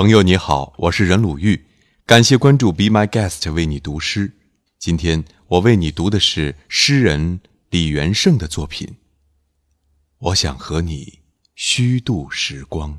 朋友你好，我是任鲁豫，感谢关注 Be My Guest 为你读诗。今天我为你读的是诗人李元盛的作品。我想和你虚度时光。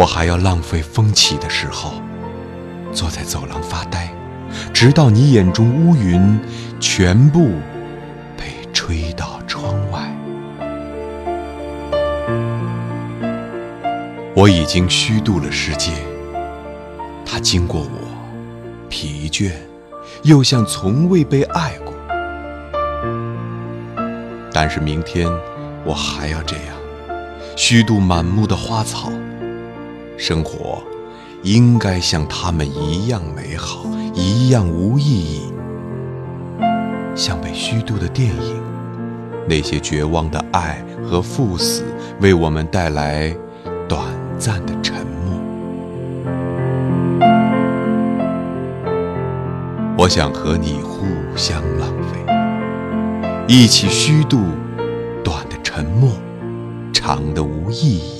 我还要浪费风起的时候，坐在走廊发呆，直到你眼中乌云全部被吹到窗外。我已经虚度了世界，它经过我，疲倦，又像从未被爱过。但是明天我还要这样，虚度满目的花草。生活应该像他们一样美好，一样无意义，像被虚度的电影，那些绝望的爱和赴死，为我们带来短暂的沉默。我想和你互相浪费，一起虚度短的沉默，长的无意义。